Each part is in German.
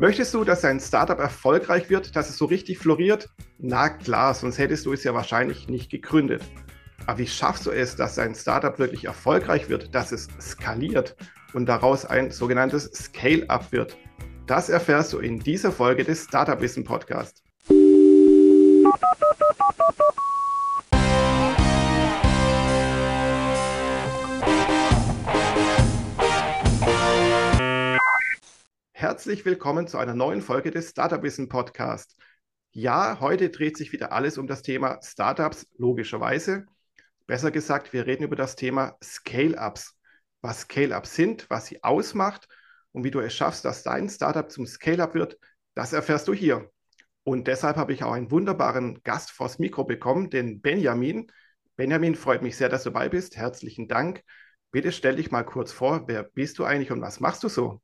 Möchtest du, dass dein Startup erfolgreich wird, dass es so richtig floriert? Na klar, sonst hättest du es ja wahrscheinlich nicht gegründet. Aber wie schaffst du es, dass dein Startup wirklich erfolgreich wird, dass es skaliert und daraus ein sogenanntes Scale-up wird? Das erfährst du in dieser Folge des Startup Wissen Podcast. Herzlich willkommen zu einer neuen Folge des Startup Wissen Podcast. Ja, heute dreht sich wieder alles um das Thema Startups, logischerweise. Besser gesagt, wir reden über das Thema Scale-Ups. Was Scale-Ups sind, was sie ausmacht und wie du es schaffst, dass dein Startup zum Scale-Up wird, das erfährst du hier. Und deshalb habe ich auch einen wunderbaren Gast vors Mikro bekommen, den Benjamin. Benjamin, freut mich sehr, dass du dabei bist. Herzlichen Dank. Bitte stell dich mal kurz vor, wer bist du eigentlich und was machst du so?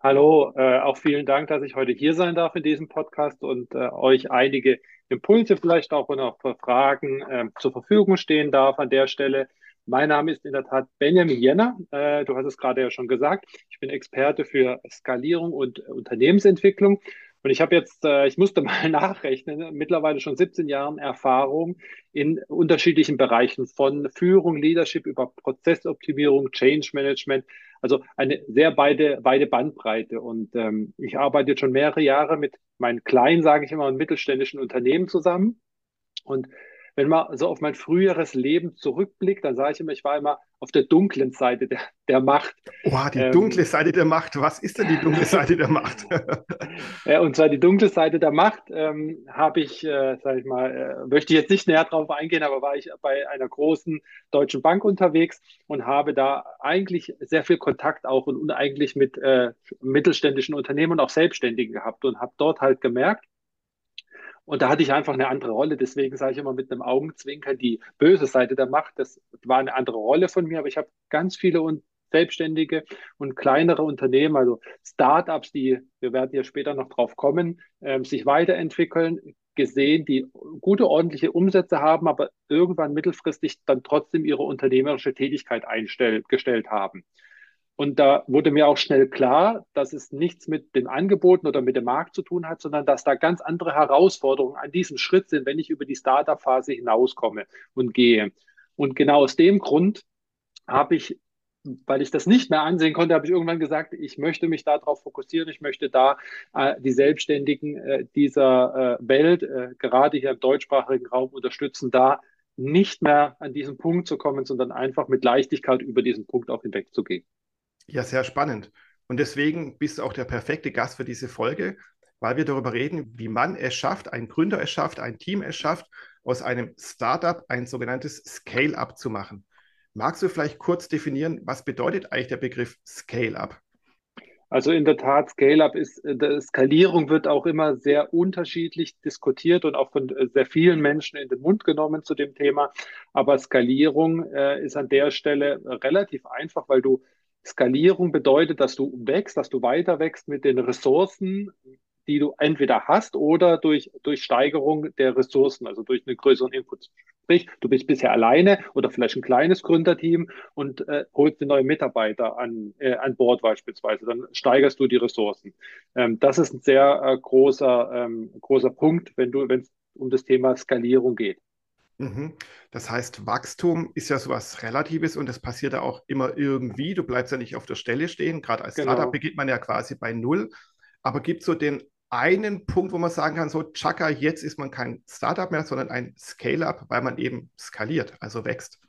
Hallo, äh, auch vielen Dank, dass ich heute hier sein darf in diesem Podcast und äh, euch einige Impulse vielleicht auch und auch Fragen äh, zur Verfügung stehen darf an der Stelle. Mein Name ist in der Tat Benjamin Jenner. Äh, du hast es gerade ja schon gesagt. Ich bin Experte für Skalierung und Unternehmensentwicklung. Und ich habe jetzt, äh, ich musste mal nachrechnen, mittlerweile schon 17 Jahren Erfahrung in unterschiedlichen Bereichen von Führung, Leadership über Prozessoptimierung, Change Management, also eine sehr beide, beide Bandbreite. Und ähm, ich arbeite jetzt schon mehrere Jahre mit meinen kleinen, sage ich immer, mittelständischen Unternehmen zusammen. Und wenn man so auf mein früheres Leben zurückblickt, dann sage ich immer, ich war immer auf der dunklen Seite der, der Macht. Boah, die ähm, dunkle Seite der Macht. Was ist denn die dunkle Seite der Macht? ja, und zwar die dunkle Seite der Macht ähm, habe ich, äh, sage ich mal, äh, möchte ich jetzt nicht näher drauf eingehen, aber war ich bei einer großen deutschen Bank unterwegs und habe da eigentlich sehr viel Kontakt auch und, und eigentlich mit äh, mittelständischen Unternehmen und auch Selbstständigen gehabt und habe dort halt gemerkt, und da hatte ich einfach eine andere Rolle. Deswegen sage ich immer mit einem Augenzwinkern, die böse Seite der Macht, das war eine andere Rolle von mir, aber ich habe ganz viele und Selbstständige und kleinere Unternehmen, also Startups, die, wir werden ja später noch drauf kommen, äh, sich weiterentwickeln, gesehen, die gute, ordentliche Umsätze haben, aber irgendwann mittelfristig dann trotzdem ihre unternehmerische Tätigkeit eingestellt haben. Und da wurde mir auch schnell klar, dass es nichts mit den Angeboten oder mit dem Markt zu tun hat, sondern dass da ganz andere Herausforderungen an diesem Schritt sind, wenn ich über die Startup-Phase hinauskomme und gehe. Und genau aus dem Grund habe ich, weil ich das nicht mehr ansehen konnte, habe ich irgendwann gesagt, ich möchte mich darauf fokussieren, ich möchte da äh, die Selbstständigen äh, dieser äh, Welt, äh, gerade hier im deutschsprachigen Raum unterstützen, da nicht mehr an diesen Punkt zu kommen, sondern einfach mit Leichtigkeit über diesen Punkt auch hinwegzugehen. Ja, sehr spannend. Und deswegen bist du auch der perfekte Gast für diese Folge, weil wir darüber reden, wie man es schafft, ein Gründer es schafft, ein Team es schafft, aus einem Startup ein sogenanntes Scale-up zu machen. Magst du vielleicht kurz definieren, was bedeutet eigentlich der Begriff Scale-up? Also in der Tat, Scale-up ist, äh, Skalierung wird auch immer sehr unterschiedlich diskutiert und auch von äh, sehr vielen Menschen in den Mund genommen zu dem Thema. Aber Skalierung äh, ist an der Stelle relativ einfach, weil du Skalierung bedeutet, dass du wächst, dass du weiter wächst mit den Ressourcen, die du entweder hast oder durch, durch Steigerung der Ressourcen, also durch einen größeren Input. Sprich, du bist bisher alleine oder vielleicht ein kleines Gründerteam und äh, holst neue Mitarbeiter an, äh, an Bord beispielsweise. Dann steigerst du die Ressourcen. Ähm, das ist ein sehr äh, großer, ähm, großer Punkt, wenn du, wenn es um das Thema Skalierung geht. Mhm. Das heißt, Wachstum ist ja sowas Relatives und das passiert ja auch immer irgendwie. Du bleibst ja nicht auf der Stelle stehen. Gerade als genau. Startup beginnt man ja quasi bei Null. Aber gibt es so den einen Punkt, wo man sagen kann, so, tschakka, jetzt ist man kein Startup mehr, sondern ein Scale-up, weil man eben skaliert, also wächst.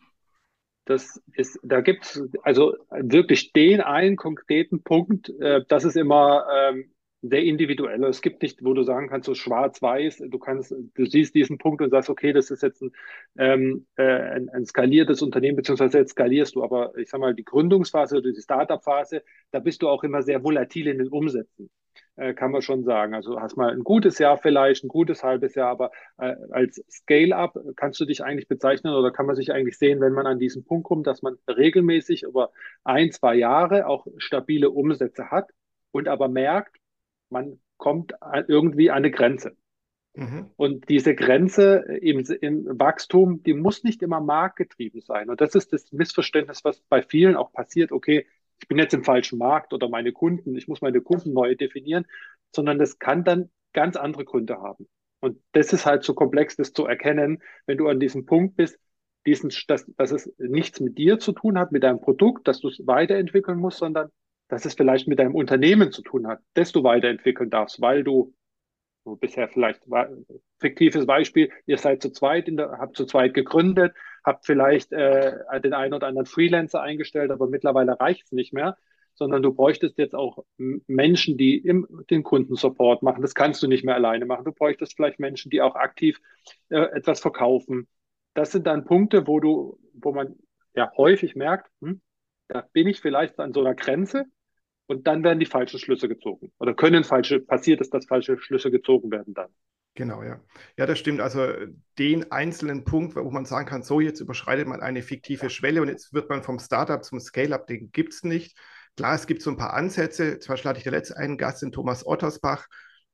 Das ist, da gibt es also wirklich den einen konkreten Punkt, äh, das ist immer ähm, sehr individuell. Es gibt nicht, wo du sagen kannst, so schwarz-weiß, du kannst, du siehst diesen Punkt und sagst, okay, das ist jetzt ein, ähm, äh, ein, ein skaliertes Unternehmen, beziehungsweise jetzt skalierst du, aber ich sag mal, die Gründungsphase oder die Startup-Phase, da bist du auch immer sehr volatil in den Umsätzen, äh, kann man schon sagen. Also hast mal ein gutes Jahr vielleicht, ein gutes halbes Jahr, aber äh, als Scale-up kannst du dich eigentlich bezeichnen oder kann man sich eigentlich sehen, wenn man an diesen Punkt kommt, dass man regelmäßig über ein, zwei Jahre auch stabile Umsätze hat und aber merkt, man kommt irgendwie an eine Grenze. Mhm. Und diese Grenze im, im, Wachstum, die muss nicht immer marktgetrieben sein. Und das ist das Missverständnis, was bei vielen auch passiert. Okay, ich bin jetzt im falschen Markt oder meine Kunden, ich muss meine Kunden neu definieren, sondern das kann dann ganz andere Gründe haben. Und das ist halt so komplex, das zu erkennen, wenn du an diesem Punkt bist, diesen, dass, dass es nichts mit dir zu tun hat, mit deinem Produkt, dass du es weiterentwickeln musst, sondern dass es vielleicht mit deinem Unternehmen zu tun hat, du weiterentwickeln darfst, weil du so bisher vielleicht fiktives Beispiel, ihr seid zu zweit, in der, habt zu zweit gegründet, habt vielleicht äh, den einen oder anderen Freelancer eingestellt, aber mittlerweile reicht es nicht mehr, sondern du bräuchtest jetzt auch Menschen, die im, den Kundensupport machen. Das kannst du nicht mehr alleine machen. Du bräuchtest vielleicht Menschen, die auch aktiv äh, etwas verkaufen. Das sind dann Punkte, wo du, wo man ja häufig merkt, hm, da bin ich vielleicht an so einer Grenze, und dann werden die falschen Schlüsse gezogen. Oder können falsche, passiert es, dass falsche Schlüsse gezogen werden dann. Genau, ja. Ja, das stimmt. Also den einzelnen Punkt, wo man sagen kann, so jetzt überschreitet man eine fiktive Schwelle und jetzt wird man vom Startup zum Scale-up, den gibt es nicht. Klar, es gibt so ein paar Ansätze. Zum Beispiel hatte ich der letzte einen Gast, den Thomas Ottersbach,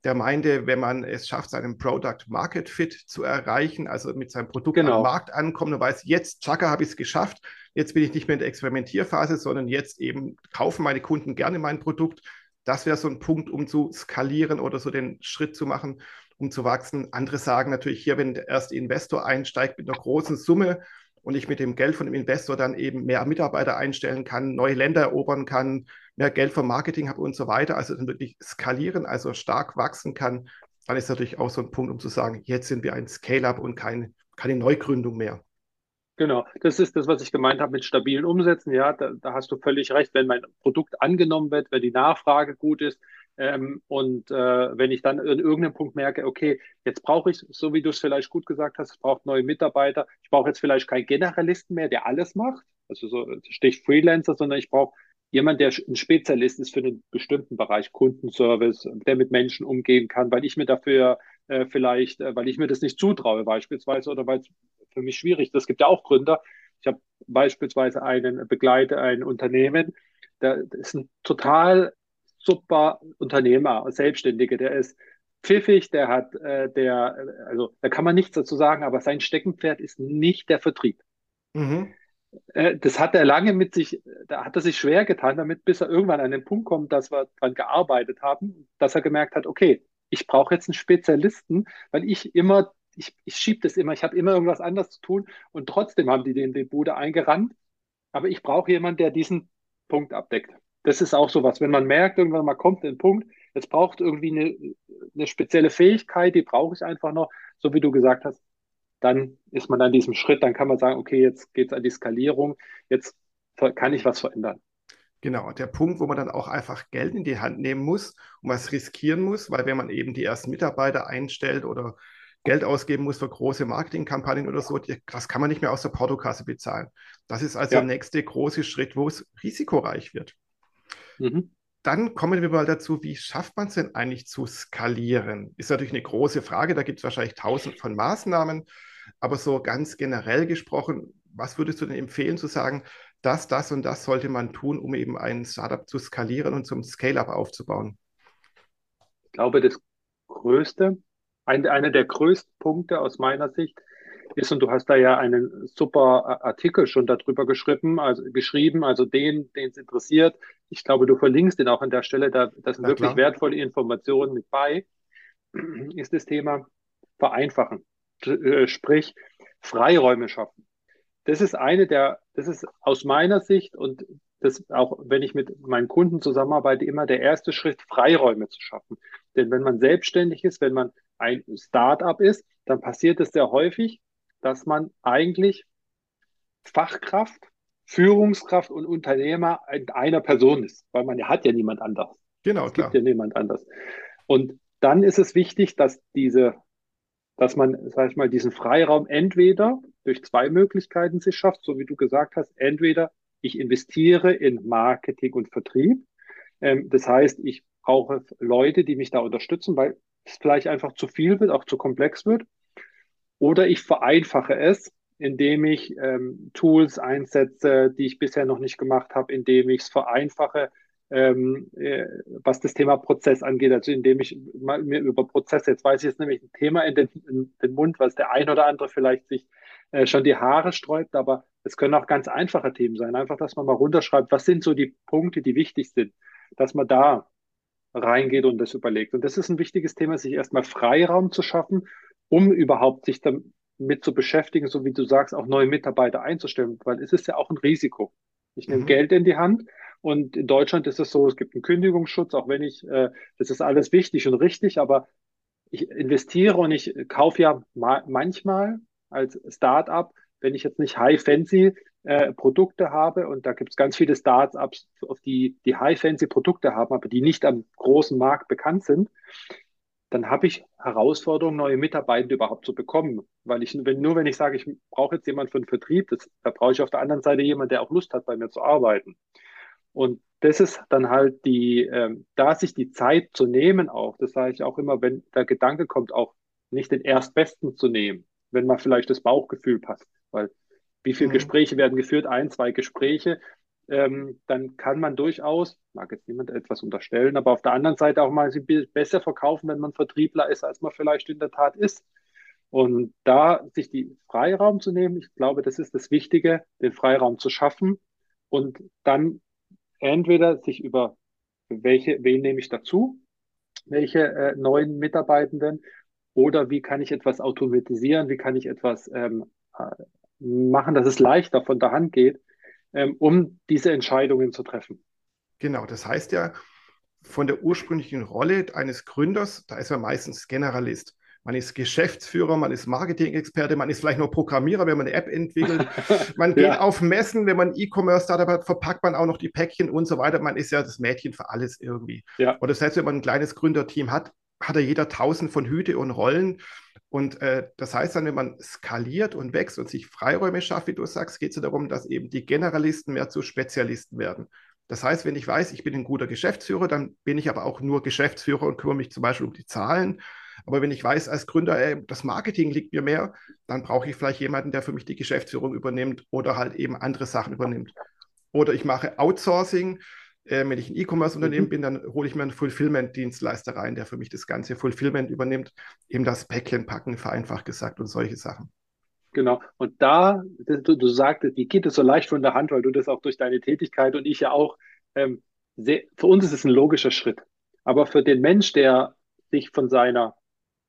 der meinte, wenn man es schafft, seinen Product Market Fit zu erreichen, also mit seinem Produkt genau. am Markt ankommen und weiß, jetzt, Chaka, habe ich es geschafft, jetzt bin ich nicht mehr in der Experimentierphase, sondern jetzt eben kaufen meine Kunden gerne mein Produkt. Das wäre so ein Punkt, um zu skalieren oder so den Schritt zu machen, um zu wachsen. Andere sagen natürlich hier, wenn der erste Investor einsteigt mit einer großen Summe und ich mit dem Geld von dem Investor dann eben mehr Mitarbeiter einstellen kann, neue Länder erobern kann, mehr Geld vom Marketing habe und so weiter, also dann wirklich skalieren, also stark wachsen kann, dann ist natürlich auch so ein Punkt, um zu sagen, jetzt sind wir ein Scale-up und kein, keine Neugründung mehr. Genau, das ist das, was ich gemeint habe mit stabilen Umsätzen. Ja, da, da hast du völlig recht. Wenn mein Produkt angenommen wird, wenn die Nachfrage gut ist ähm, und äh, wenn ich dann in irgendeinem Punkt merke, okay, jetzt brauche ich, so wie du es vielleicht gut gesagt hast, es braucht neue Mitarbeiter. Ich brauche jetzt vielleicht keinen Generalisten mehr, der alles macht, also so Stich Freelancer, sondern ich brauche jemand, der ein Spezialist ist für einen bestimmten Bereich Kundenservice, der mit Menschen umgehen kann, weil ich mir dafür äh, vielleicht, äh, weil ich mir das nicht zutraue beispielsweise oder weil für mich schwierig. Es gibt ja auch Gründer. Ich habe beispielsweise einen begleite ein Unternehmen, der, der ist ein total super Unternehmer, Selbstständige, der ist pfiffig, der hat, äh, der, also da kann man nichts dazu sagen, aber sein Steckenpferd ist nicht der Vertrieb. Mhm. Äh, das hat er lange mit sich, da hat er sich schwer getan damit, bis er irgendwann an den Punkt kommt, dass wir daran gearbeitet haben, dass er gemerkt hat, okay, ich brauche jetzt einen Spezialisten, weil ich immer, ich, ich schiebe das immer, ich habe immer irgendwas anderes zu tun und trotzdem haben die den die Bude eingerannt. Aber ich brauche jemanden, der diesen Punkt abdeckt. Das ist auch so was, wenn man merkt, irgendwann mal kommt ein Punkt, jetzt braucht irgendwie eine, eine spezielle Fähigkeit, die brauche ich einfach noch, so wie du gesagt hast, dann ist man an diesem Schritt, dann kann man sagen, okay, jetzt geht es an die Skalierung, jetzt kann ich was verändern. Genau, der Punkt, wo man dann auch einfach Geld in die Hand nehmen muss und was riskieren muss, weil wenn man eben die ersten Mitarbeiter einstellt oder Geld ausgeben muss für große Marketingkampagnen oder so, das kann man nicht mehr aus der Portokasse bezahlen. Das ist also ja. der nächste große Schritt, wo es risikoreich wird. Mhm. Dann kommen wir mal dazu, wie schafft man es denn eigentlich zu skalieren? Ist natürlich eine große Frage, da gibt es wahrscheinlich tausend von Maßnahmen. Aber so ganz generell gesprochen, was würdest du denn empfehlen zu sagen, das, das und das sollte man tun, um eben ein Startup zu skalieren und zum Scale-up aufzubauen? Ich glaube, das Größte, ein, einer der größten Punkte aus meiner Sicht ist, und du hast da ja einen super Artikel schon darüber geschrieben, also geschrieben, also den, den es interessiert. Ich glaube, du verlinkst den auch an der Stelle, da, da sind ja, wirklich klar. wertvolle Informationen mit bei, ist das Thema Vereinfachen. Äh, sprich Freiräume schaffen. Das ist eine der, das ist aus meiner Sicht und das auch, wenn ich mit meinen Kunden zusammenarbeite, immer der erste Schritt, Freiräume zu schaffen. Denn wenn man selbstständig ist, wenn man ein Start-up ist, dann passiert es sehr häufig, dass man eigentlich Fachkraft, Führungskraft und Unternehmer in einer Person ist, weil man ja hat ja niemand anders. Genau, es gibt klar. ja niemand anders. Und dann ist es wichtig, dass diese dass man, sag ich mal, diesen Freiraum entweder durch zwei Möglichkeiten sich schafft, so wie du gesagt hast, entweder ich investiere in Marketing und Vertrieb. Ähm, das heißt, ich brauche Leute, die mich da unterstützen, weil es vielleicht einfach zu viel wird, auch zu komplex wird. Oder ich vereinfache es, indem ich ähm, Tools einsetze, die ich bisher noch nicht gemacht habe, indem ich es vereinfache, ähm, äh, was das Thema Prozess angeht, also indem ich mal, mir über Prozesse, jetzt weiß ich jetzt nämlich ein Thema in den, in den Mund, was der ein oder andere vielleicht sich äh, schon die Haare sträubt, aber es können auch ganz einfache Themen sein. Einfach, dass man mal runterschreibt, was sind so die Punkte, die wichtig sind, dass man da reingeht und das überlegt. Und das ist ein wichtiges Thema, sich erstmal Freiraum zu schaffen, um überhaupt sich damit zu beschäftigen, so wie du sagst, auch neue Mitarbeiter einzustellen, weil es ist ja auch ein Risiko. Ich nehme mhm. Geld in die Hand und in Deutschland ist es so, es gibt einen Kündigungsschutz, auch wenn ich, äh, das ist alles wichtig und richtig, aber ich investiere und ich kaufe ja ma manchmal als Start-up, wenn ich jetzt nicht high-fancy äh, Produkte habe und da gibt es ganz viele Start-ups, die, die high-fancy Produkte haben, aber die nicht am großen Markt bekannt sind, dann habe ich Herausforderungen, neue Mitarbeiter überhaupt zu bekommen. Weil ich, wenn, nur wenn ich sage, ich brauche jetzt jemanden für den Vertrieb, das, da brauche ich auf der anderen Seite jemanden, der auch Lust hat, bei mir zu arbeiten. Und das ist dann halt die, ähm, da sich die Zeit zu nehmen auch, das sage ich auch immer, wenn der Gedanke kommt, auch nicht den Erstbesten zu nehmen, wenn man vielleicht das Bauchgefühl passt. Weil wie viele mhm. Gespräche werden geführt? Ein, zwei Gespräche. Ähm, dann kann man durchaus, mag jetzt niemand etwas unterstellen, aber auf der anderen Seite auch mal besser verkaufen, wenn man Vertriebler ist, als man vielleicht in der Tat ist. Und da sich die Freiraum zu nehmen, ich glaube, das ist das Wichtige, den Freiraum zu schaffen und dann entweder sich über welche, wen nehme ich dazu, welche äh, neuen Mitarbeitenden oder wie kann ich etwas automatisieren, wie kann ich etwas ähm, äh, machen, dass es leichter von der Hand geht, ähm, um diese Entscheidungen zu treffen. Genau, das heißt ja, von der ursprünglichen Rolle eines Gründers, da ist er meistens Generalist. Man ist Geschäftsführer, man ist Marketing-Experte, man ist vielleicht nur Programmierer, wenn man eine App entwickelt. Man geht ja. auf Messen, wenn man E-Commerce-Startup hat, verpackt man auch noch die Päckchen und so weiter. Man ist ja das Mädchen für alles irgendwie. Ja. Und das heißt, wenn man ein kleines Gründerteam hat, hat er jeder tausend von Hüte und Rollen. Und äh, das heißt dann, wenn man skaliert und wächst und sich Freiräume schafft, wie du sagst, geht es ja darum, dass eben die Generalisten mehr zu Spezialisten werden. Das heißt, wenn ich weiß, ich bin ein guter Geschäftsführer, dann bin ich aber auch nur Geschäftsführer und kümmere mich zum Beispiel um die Zahlen aber wenn ich weiß als Gründer, ey, das Marketing liegt mir mehr, dann brauche ich vielleicht jemanden, der für mich die Geschäftsführung übernimmt oder halt eben andere Sachen übernimmt. Oder ich mache Outsourcing. Äh, wenn ich ein E-Commerce-Unternehmen mhm. bin, dann hole ich mir einen Fulfillment-Dienstleister rein, der für mich das ganze Fulfillment übernimmt, eben das Päckchen packen, vereinfacht gesagt und solche Sachen. Genau. Und da, du, du sagtest, die geht es so leicht von der Hand, weil du das auch durch deine Tätigkeit und ich ja auch, ähm, sehr, für uns ist es ein logischer Schritt. Aber für den Mensch, der sich von seiner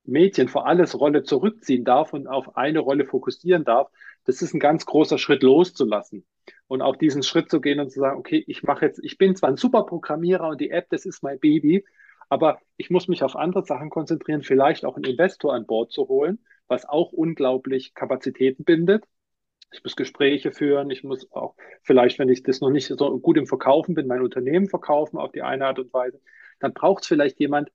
Mädchen vor alles Rolle zurückziehen darf und auf eine Rolle fokussieren darf, das ist ein ganz großer Schritt loszulassen. Und auch diesen Schritt zu gehen und zu sagen, okay, ich mache jetzt, ich bin zwar ein super Programmierer und die App, das ist mein Baby, aber ich muss mich auf andere Sachen konzentrieren, vielleicht auch einen Investor an Bord zu holen, was auch unglaublich Kapazitäten bindet. Ich muss Gespräche führen, ich muss auch vielleicht, wenn ich das noch nicht so gut im Verkaufen bin, mein Unternehmen verkaufen auf die eine Art und Weise, dann braucht es vielleicht jemand,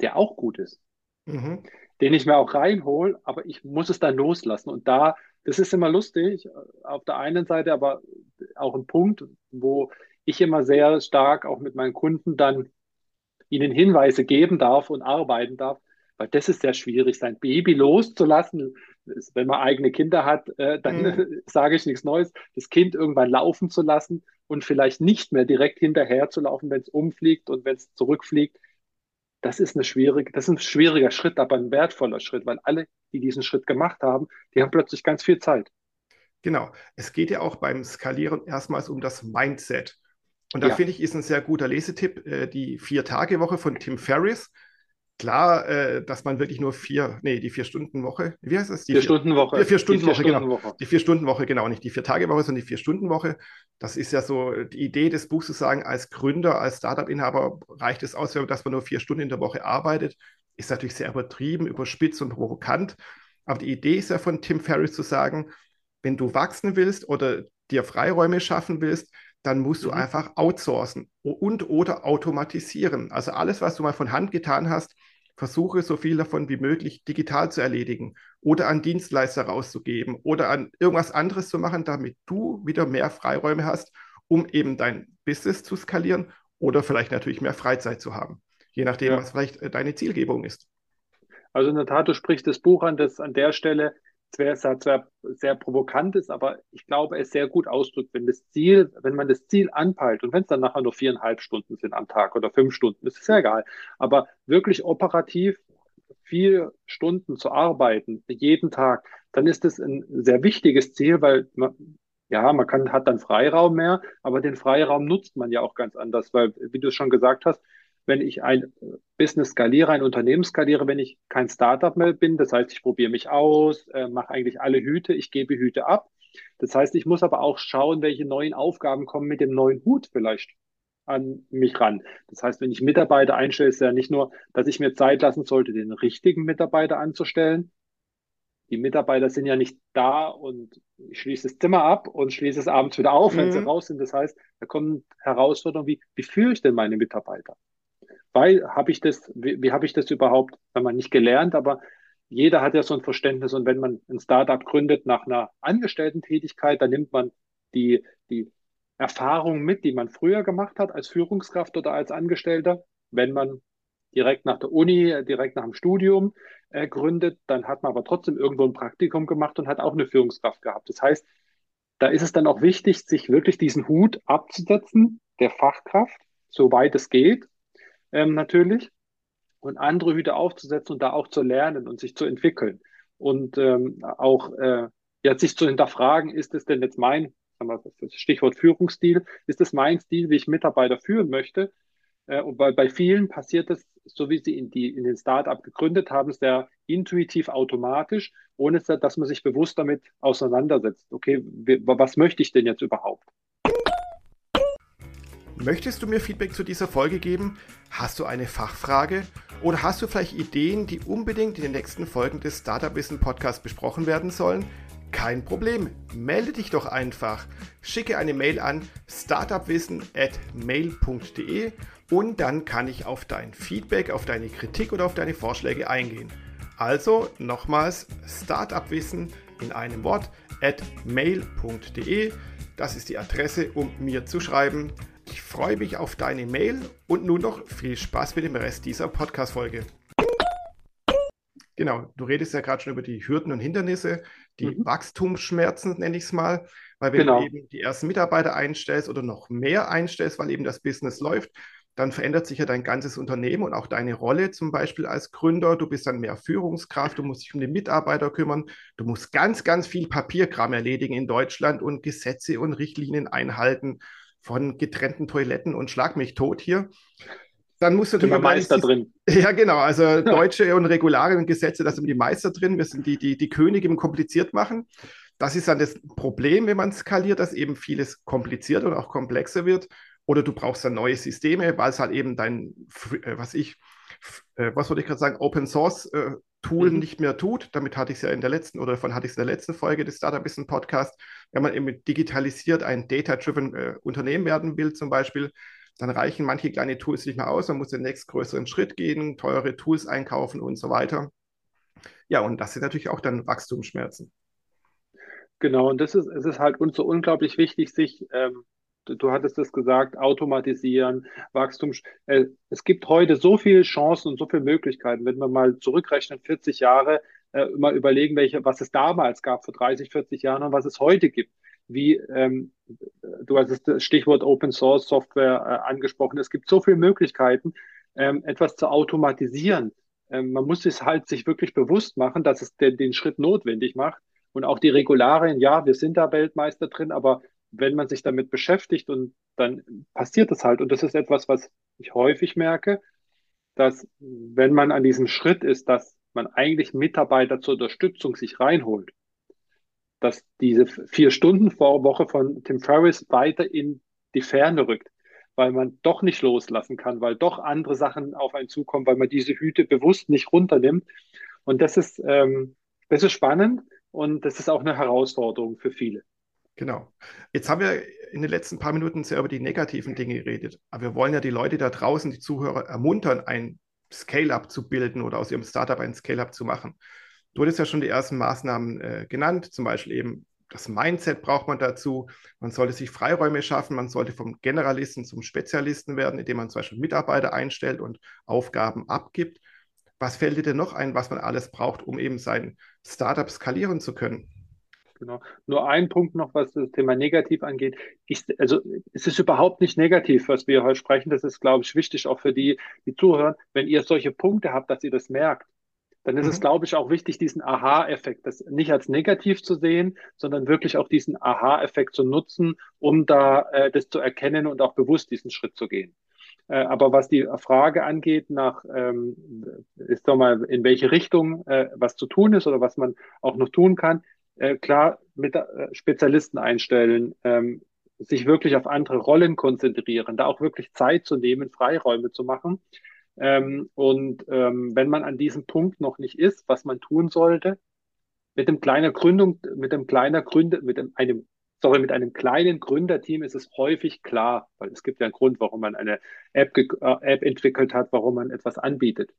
der auch gut ist mhm. den ich mir auch reinhole, aber ich muss es dann loslassen. Und da, das ist immer lustig, auf der einen Seite, aber auch ein Punkt, wo ich immer sehr stark auch mit meinen Kunden dann ihnen Hinweise geben darf und arbeiten darf, weil das ist sehr schwierig, sein Baby loszulassen. Wenn man eigene Kinder hat, äh, dann mhm. sage ich nichts Neues, das Kind irgendwann laufen zu lassen und vielleicht nicht mehr direkt hinterher zu laufen, wenn es umfliegt und wenn es zurückfliegt das ist eine schwierige, das ist ein schwieriger Schritt, aber ein wertvoller Schritt, weil alle, die diesen Schritt gemacht haben, die haben plötzlich ganz viel Zeit. Genau. Es geht ja auch beim Skalieren erstmals um das Mindset. Und da ja. finde ich, ist ein sehr guter Lesetipp äh, die Vier-Tage-Woche von Tim Ferriss. Klar, äh, dass man wirklich nur vier, nee, die Vier-Stunden-Woche, wie heißt das? Die Vier-Stunden-Woche. Die Vier-Stunden-Woche, genau. Die Vier-Stunden-Woche, genau, nicht die Vier-Tage-Woche, sondern die Vier-Stunden-Woche. Das ist ja so die Idee des Buchs zu sagen, als Gründer, als Startup-Inhaber reicht es aus, dass man nur vier Stunden in der Woche arbeitet. Ist natürlich sehr übertrieben, überspitzt und provokant. Aber die Idee ist ja von Tim Ferriss zu sagen, wenn du wachsen willst oder dir Freiräume schaffen willst, dann musst du mhm. einfach outsourcen und oder automatisieren. Also alles, was du mal von Hand getan hast, versuche so viel davon wie möglich digital zu erledigen oder an Dienstleister rauszugeben oder an irgendwas anderes zu machen, damit du wieder mehr Freiräume hast, um eben dein Business zu skalieren oder vielleicht natürlich mehr Freizeit zu haben, je nachdem, ja. was vielleicht äh, deine Zielgebung ist. Also in der Tat, du sprichst das Buch an, das an der Stelle zwar, zwar sehr provokant ist, aber ich glaube, es sehr gut ausdrückt, wenn das Ziel, wenn man das Ziel anpeilt und wenn es dann nachher nur viereinhalb Stunden sind am Tag oder fünf Stunden, ist es ja egal. Aber wirklich operativ vier Stunden zu arbeiten, jeden Tag, dann ist das ein sehr wichtiges Ziel, weil man, ja, man kann, hat dann Freiraum mehr, aber den Freiraum nutzt man ja auch ganz anders, weil, wie du es schon gesagt hast, wenn ich ein Business skaliere, ein Unternehmen skaliere, wenn ich kein Startup mehr bin, das heißt, ich probiere mich aus, äh, mache eigentlich alle Hüte, ich gebe Hüte ab. Das heißt, ich muss aber auch schauen, welche neuen Aufgaben kommen mit dem neuen Hut vielleicht an mich ran. Das heißt, wenn ich Mitarbeiter einstelle, ist ja nicht nur, dass ich mir Zeit lassen sollte, den richtigen Mitarbeiter anzustellen. Die Mitarbeiter sind ja nicht da und ich schließe das Zimmer ab und schließe es abends wieder auf, wenn sie mhm. raus sind. Das heißt, da kommen Herausforderungen wie, wie führe ich denn meine Mitarbeiter? Weil habe ich das, wie, wie habe ich das überhaupt, wenn man nicht gelernt, aber jeder hat ja so ein Verständnis und wenn man ein Startup gründet nach einer Angestellten-Tätigkeit, dann nimmt man die, die Erfahrungen mit, die man früher gemacht hat als Führungskraft oder als Angestellter. Wenn man direkt nach der Uni, direkt nach dem Studium äh, gründet, dann hat man aber trotzdem irgendwo ein Praktikum gemacht und hat auch eine Führungskraft gehabt. Das heißt, da ist es dann auch wichtig, sich wirklich diesen Hut abzusetzen, der Fachkraft, soweit es geht, ähm, natürlich, und andere Hüte aufzusetzen und da auch zu lernen und sich zu entwickeln und ähm, auch äh, ja, sich zu hinterfragen, ist es denn jetzt mein Stichwort Führungsstil, ist es mein Stil, wie ich Mitarbeiter führen möchte. Äh, und bei, bei vielen passiert das, so wie sie in, die, in den Startup gegründet haben, sehr intuitiv automatisch, ohne dass man sich bewusst damit auseinandersetzt. Okay, was möchte ich denn jetzt überhaupt? Möchtest du mir Feedback zu dieser Folge geben? Hast du eine Fachfrage? Oder hast du vielleicht Ideen, die unbedingt in den nächsten Folgen des Startup Wissen Podcasts besprochen werden sollen? Kein Problem, melde dich doch einfach. Schicke eine Mail an startupwissen@mail.de und dann kann ich auf dein Feedback, auf deine Kritik oder auf deine Vorschläge eingehen. Also nochmals startupwissen in einem Wort at mail.de. Das ist die Adresse, um mir zu schreiben. Ich freue mich auf deine Mail und nun noch viel Spaß mit dem Rest dieser Podcast-Folge. Genau, du redest ja gerade schon über die Hürden und Hindernisse, die mhm. Wachstumsschmerzen, nenne ich es mal, weil wenn genau. du eben die ersten Mitarbeiter einstellst oder noch mehr einstellst, weil eben das Business läuft, dann verändert sich ja dein ganzes Unternehmen und auch deine Rolle zum Beispiel als Gründer. Du bist dann mehr Führungskraft, du musst dich um die Mitarbeiter kümmern, du musst ganz, ganz viel Papierkram erledigen in Deutschland und Gesetze und Richtlinien einhalten von getrennten Toiletten und schlag mich tot hier. Dann musst du natürlich. Immer Meister drin. Ja, genau. Also deutsche und Regularien und Gesetze, da sind die Meister drin. Wir sind die, die, die Könige im kompliziert machen. Das ist dann das Problem, wenn man skaliert, dass eben vieles komplizierter und auch komplexer wird. Oder du brauchst dann neue Systeme, weil es halt eben dein, äh, was ich, äh, was wollte ich gerade sagen, Open Source äh, Tool mhm. nicht mehr tut. Damit hatte ich es ja in der letzten oder davon hatte ich es in der letzten Folge des Startup Business Podcast. Wenn man eben digitalisiert ein Data-Driven äh, Unternehmen werden will, zum Beispiel, dann reichen manche kleine Tools nicht mehr aus, man muss den nächstgrößeren Schritt gehen, teure Tools einkaufen und so weiter. Ja, und das sind natürlich auch dann Wachstumsschmerzen. Genau, und das ist, es ist halt so unglaublich wichtig, sich, ähm, du, hattest es gesagt, automatisieren, Wachstum. Äh, es gibt heute so viele Chancen und so viele Möglichkeiten. Wenn wir mal zurückrechnen, 40 Jahre, äh, mal überlegen, welche, was es damals gab, vor 30, 40 Jahren und was es heute gibt wie ähm, du hast das Stichwort Open Source Software äh, angesprochen. Es gibt so viele Möglichkeiten, ähm, etwas zu automatisieren. Ähm, man muss es halt sich wirklich bewusst machen, dass es den, den Schritt notwendig macht. Und auch die Regularien, ja, wir sind da Weltmeister drin, aber wenn man sich damit beschäftigt und dann passiert es halt. Und das ist etwas, was ich häufig merke, dass wenn man an diesem Schritt ist, dass man eigentlich Mitarbeiter zur Unterstützung sich reinholt, dass diese vier Stunden vor Woche von Tim Ferriss weiter in die Ferne rückt, weil man doch nicht loslassen kann, weil doch andere Sachen auf einen zukommen, weil man diese Hüte bewusst nicht runternimmt. Und das ist, ähm, das ist spannend und das ist auch eine Herausforderung für viele. Genau. Jetzt haben wir in den letzten paar Minuten sehr über die negativen Dinge geredet. Aber wir wollen ja die Leute da draußen, die Zuhörer, ermuntern, ein Scale-up zu bilden oder aus ihrem Startup ein Scale-up zu machen. Du hattest ja schon die ersten Maßnahmen äh, genannt, zum Beispiel eben das Mindset braucht man dazu. Man sollte sich Freiräume schaffen, man sollte vom Generalisten zum Spezialisten werden, indem man zum Beispiel Mitarbeiter einstellt und Aufgaben abgibt. Was fällt dir denn noch ein, was man alles braucht, um eben sein Startup skalieren zu können? Genau. Nur ein Punkt noch, was das Thema negativ angeht. Ich, also es ist überhaupt nicht negativ, was wir heute sprechen. Das ist, glaube ich, wichtig auch für die, die zuhören. Wenn ihr solche Punkte habt, dass ihr das merkt, dann ist mhm. es, glaube ich, auch wichtig, diesen Aha-Effekt, das nicht als negativ zu sehen, sondern wirklich auch diesen Aha-Effekt zu nutzen, um da äh, das zu erkennen und auch bewusst diesen Schritt zu gehen. Äh, aber was die Frage angeht, nach ähm, ist doch mal in welche Richtung äh, was zu tun ist oder was man auch noch tun kann, äh, klar mit äh, Spezialisten einstellen, ähm, sich wirklich auf andere Rollen konzentrieren, da auch wirklich Zeit zu nehmen, Freiräume zu machen. Ähm, und ähm, wenn man an diesem Punkt noch nicht ist, was man tun sollte, mit dem kleiner Gründung, mit dem kleiner Gründer, mit dem, einem, sorry, mit einem kleinen Gründerteam ist es häufig klar, weil es gibt ja einen Grund, warum man eine App, äh, App entwickelt hat, warum man etwas anbietet.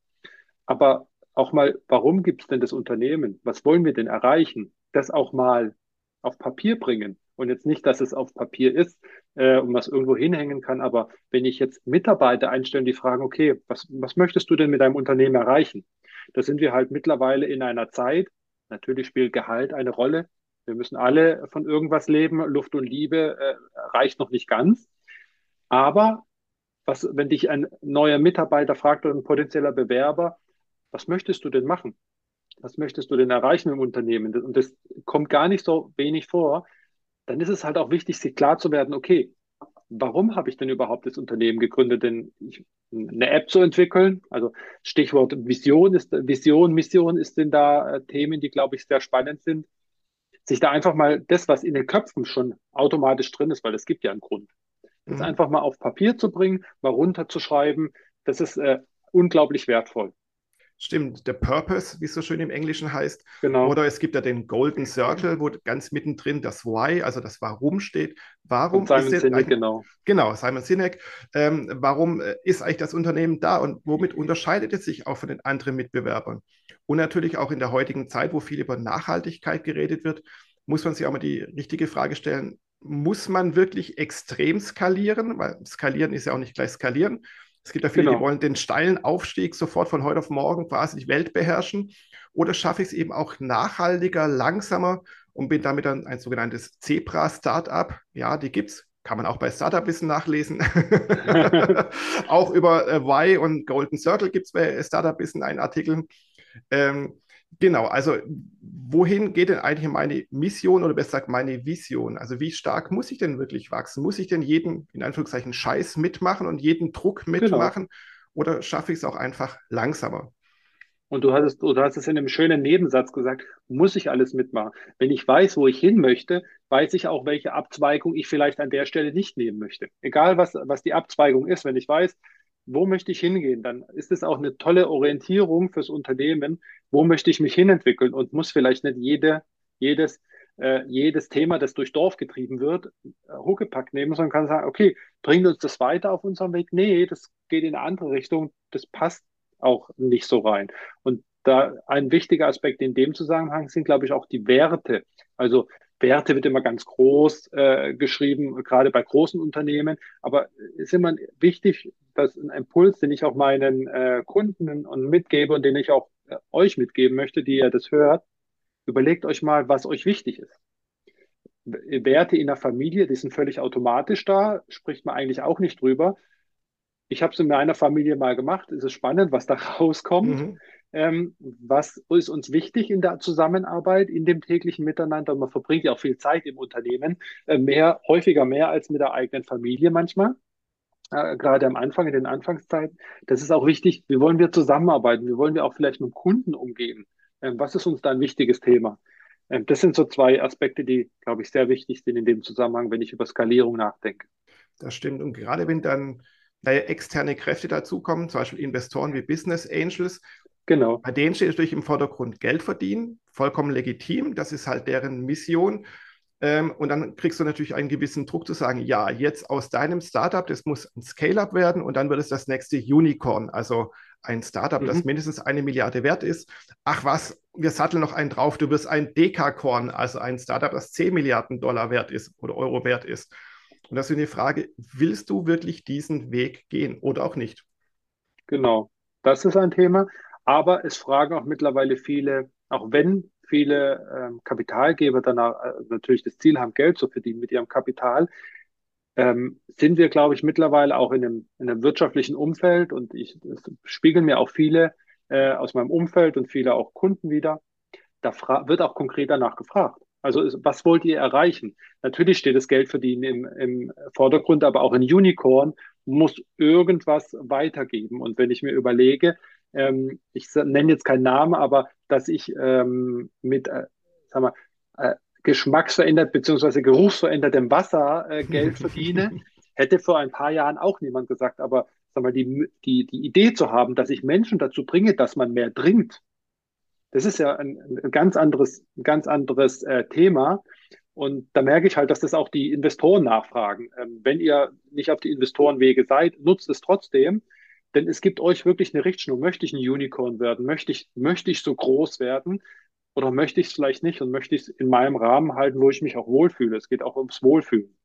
Aber auch mal, warum gibt es denn das Unternehmen? Was wollen wir denn erreichen? Das auch mal auf Papier bringen und jetzt nicht, dass es auf Papier ist äh, und was irgendwo hinhängen kann, aber wenn ich jetzt Mitarbeiter einstelle, die fragen, okay, was, was möchtest du denn mit deinem Unternehmen erreichen? Da sind wir halt mittlerweile in einer Zeit, natürlich spielt Gehalt eine Rolle. Wir müssen alle von irgendwas leben. Luft und Liebe äh, reicht noch nicht ganz. Aber was, wenn dich ein neuer Mitarbeiter fragt oder ein potenzieller Bewerber, was möchtest du denn machen? Was möchtest du denn erreichen im Unternehmen? Und das kommt gar nicht so wenig vor, dann ist es halt auch wichtig, sich klar zu werden, okay, warum habe ich denn überhaupt das Unternehmen gegründet? Denn ich, eine App zu entwickeln, also Stichwort Vision ist Vision, Mission ist denn da äh, Themen, die, glaube ich, sehr spannend sind. Sich da einfach mal das, was in den Köpfen schon automatisch drin ist, weil es gibt ja einen Grund, das mhm. einfach mal auf Papier zu bringen, mal runterzuschreiben, das ist äh, unglaublich wertvoll. Stimmt, der Purpose, wie es so schön im Englischen heißt. Genau. Oder es gibt ja den Golden Circle, wo ganz mittendrin das Why, also das Warum steht. Warum Und Simon ist Sinek, genau. Genau, Simon Sinek. Ähm, warum äh, ist eigentlich das Unternehmen da und womit unterscheidet es sich auch von den anderen Mitbewerbern? Und natürlich auch in der heutigen Zeit, wo viel über Nachhaltigkeit geredet wird, muss man sich auch mal die richtige Frage stellen, muss man wirklich extrem skalieren? Weil skalieren ist ja auch nicht gleich skalieren es gibt ja viele, genau. die wollen den steilen Aufstieg sofort von heute auf morgen quasi die Welt beherrschen. Oder schaffe ich es eben auch nachhaltiger, langsamer und bin damit dann ein sogenanntes Zebra-Startup. Ja, die gibt es. Kann man auch bei Startup Wissen nachlesen. auch über äh, Y und Golden Circle gibt es bei Startup Wissen einen Artikel. Ähm, Genau, also wohin geht denn eigentlich meine Mission oder besser gesagt meine Vision? Also wie stark muss ich denn wirklich wachsen? Muss ich denn jeden, in Anführungszeichen, Scheiß mitmachen und jeden Druck genau. mitmachen? Genau. Oder schaffe ich es auch einfach langsamer? Und du hast, du hast es in einem schönen Nebensatz gesagt, muss ich alles mitmachen. Wenn ich weiß, wo ich hin möchte, weiß ich auch, welche Abzweigung ich vielleicht an der Stelle nicht nehmen möchte. Egal, was, was die Abzweigung ist, wenn ich weiß, wo möchte ich hingehen, dann ist es auch eine tolle Orientierung fürs Unternehmen, wo möchte ich mich hinentwickeln und muss vielleicht nicht jede, jedes, äh, jedes Thema, das durch Dorf getrieben wird, äh, Huckepack nehmen, sondern kann sagen, okay, bringt uns das weiter auf unserem Weg? Nee, das geht in eine andere Richtung, das passt auch nicht so rein. Und da ein wichtiger Aspekt in dem Zusammenhang sind, glaube ich, auch die Werte. Also Werte wird immer ganz groß äh, geschrieben, gerade bei großen Unternehmen. Aber es ist immer wichtig, dass ein Impuls, den ich auch meinen äh, Kunden und mitgebe und den ich auch äh, euch mitgeben möchte, die ihr das hört, überlegt euch mal, was euch wichtig ist. Werte in der Familie, die sind völlig automatisch da, spricht man eigentlich auch nicht drüber. Ich habe es in meiner Familie mal gemacht. Es ist spannend, was da rauskommt. Mhm. Ähm, was ist uns wichtig in der Zusammenarbeit, in dem täglichen Miteinander? Man verbringt ja auch viel Zeit im Unternehmen, äh, mehr, häufiger mehr als mit der eigenen Familie manchmal äh, gerade am Anfang, in den Anfangszeiten. Das ist auch wichtig. Wie wollen wir zusammenarbeiten? Wie wollen wir auch vielleicht mit Kunden umgehen? Ähm, was ist uns da ein wichtiges Thema? Ähm, das sind so zwei Aspekte, die, glaube ich, sehr wichtig sind in dem Zusammenhang, wenn ich über Skalierung nachdenke. Das stimmt. Und gerade wenn dann externe Kräfte dazukommen, zum Beispiel Investoren wie Business Angels, Genau. Bei denen steht natürlich im Vordergrund Geld verdienen, vollkommen legitim. Das ist halt deren Mission. Ähm, und dann kriegst du natürlich einen gewissen Druck zu sagen, ja, jetzt aus deinem Startup, das muss ein Scale-up werden und dann wird es das nächste Unicorn, also ein Startup, mhm. das mindestens eine Milliarde wert ist. Ach was, wir satteln noch einen drauf, du wirst ein Dekakorn, also ein Startup, das 10 Milliarden Dollar wert ist oder Euro wert ist. Und das ist die Frage, willst du wirklich diesen Weg gehen oder auch nicht? Genau, das ist ein Thema. Aber es fragen auch mittlerweile viele, auch wenn viele ähm, Kapitalgeber danach äh, natürlich das Ziel haben, Geld zu verdienen mit ihrem Kapital, ähm, sind wir, glaube ich, mittlerweile auch in einem, in einem wirtschaftlichen Umfeld und ich spiegeln mir auch viele äh, aus meinem Umfeld und viele auch Kunden wieder. Da wird auch konkret danach gefragt. Also was wollt ihr erreichen? Natürlich steht das Geld verdienen im, im Vordergrund, aber auch ein Unicorn muss irgendwas weitergeben. Und wenn ich mir überlege, ähm, ich nenne jetzt keinen Namen, aber dass ich ähm, mit, äh, sag mal, äh, geschmacksverändert bzw. geruchsverändertem Wasser äh, Geld verdiene, hätte vor ein paar Jahren auch niemand gesagt. Aber sag mal, die, die, die Idee zu haben, dass ich Menschen dazu bringe, dass man mehr trinkt, das ist ja ein, ein ganz anderes, ein ganz anderes äh, Thema. Und da merke ich halt, dass das auch die Investoren nachfragen. Ähm, wenn ihr nicht auf die Investorenwege seid, nutzt es trotzdem, denn es gibt euch wirklich eine Richtschnur. Möchte ich ein Unicorn werden? Möchte ich, möchte ich so groß werden? Oder möchte ich es vielleicht nicht und möchte ich es in meinem Rahmen halten, wo ich mich auch wohlfühle? Es geht auch ums Wohlfühlen.